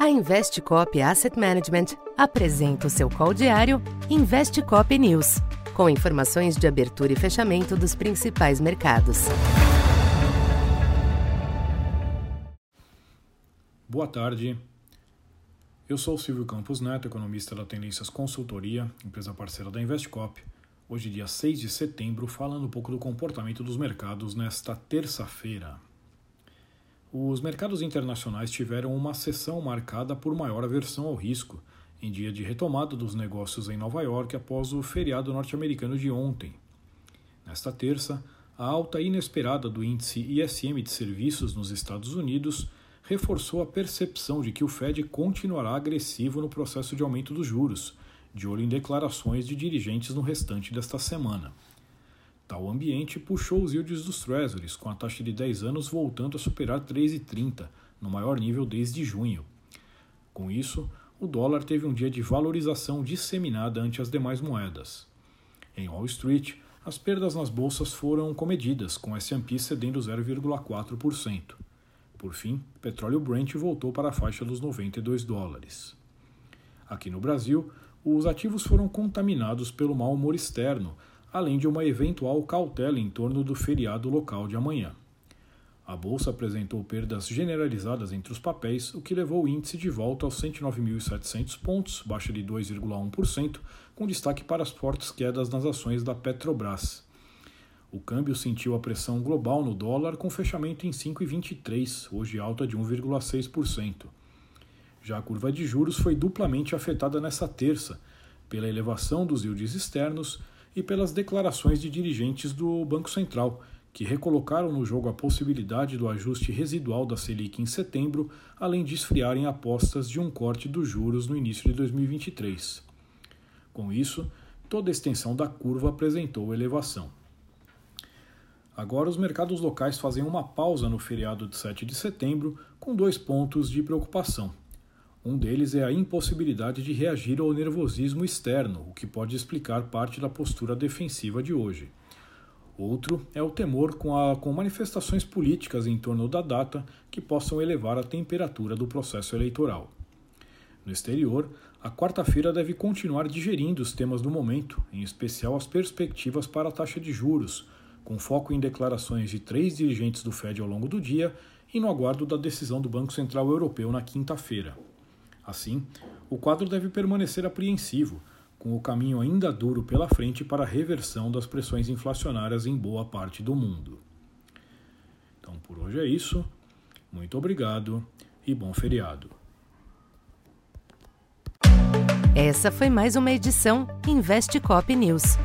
A Investcop Asset Management apresenta o seu call diário Investcop News, com informações de abertura e fechamento dos principais mercados. Boa tarde. Eu sou Silvio Campos Neto, economista da Tendências Consultoria, empresa parceira da Investcop. Hoje, dia 6 de setembro, falando um pouco do comportamento dos mercados nesta terça-feira. Os mercados internacionais tiveram uma sessão marcada por maior aversão ao risco, em dia de retomada dos negócios em Nova York após o feriado norte-americano de ontem. Nesta terça, a alta inesperada do índice ISM de serviços nos Estados Unidos reforçou a percepção de que o Fed continuará agressivo no processo de aumento dos juros, de olho em declarações de dirigentes no restante desta semana. Tal ambiente puxou os yields dos Treasuries, com a taxa de 10 anos voltando a superar 3,30, no maior nível desde junho. Com isso, o dólar teve um dia de valorização disseminada ante as demais moedas. Em Wall Street, as perdas nas bolsas foram comedidas, com S&P cedendo 0,4%. Por fim, petróleo Brent voltou para a faixa dos 92 dólares. Aqui no Brasil, os ativos foram contaminados pelo mau humor externo, além de uma eventual cautela em torno do feriado local de amanhã. A bolsa apresentou perdas generalizadas entre os papéis, o que levou o índice de volta aos 109.700 pontos, baixa de 2,1%, com destaque para as fortes quedas nas ações da Petrobras. O câmbio sentiu a pressão global no dólar com fechamento em 5,23, hoje alta de 1,6%. Já a curva de juros foi duplamente afetada nesta terça, pela elevação dos yields externos e pelas declarações de dirigentes do Banco Central, que recolocaram no jogo a possibilidade do ajuste residual da Selic em setembro, além de esfriarem apostas de um corte dos juros no início de 2023. Com isso, toda a extensão da curva apresentou elevação. Agora, os mercados locais fazem uma pausa no feriado de 7 de setembro, com dois pontos de preocupação. Um deles é a impossibilidade de reagir ao nervosismo externo, o que pode explicar parte da postura defensiva de hoje. Outro é o temor com, a, com manifestações políticas em torno da data que possam elevar a temperatura do processo eleitoral. No exterior, a quarta-feira deve continuar digerindo os temas do momento, em especial as perspectivas para a taxa de juros, com foco em declarações de três dirigentes do Fed ao longo do dia e no aguardo da decisão do Banco Central Europeu na quinta-feira. Assim, o quadro deve permanecer apreensivo, com o caminho ainda duro pela frente para a reversão das pressões inflacionárias em boa parte do mundo. Então, por hoje é isso. Muito obrigado e bom feriado. Essa foi mais uma edição Investe Cop News.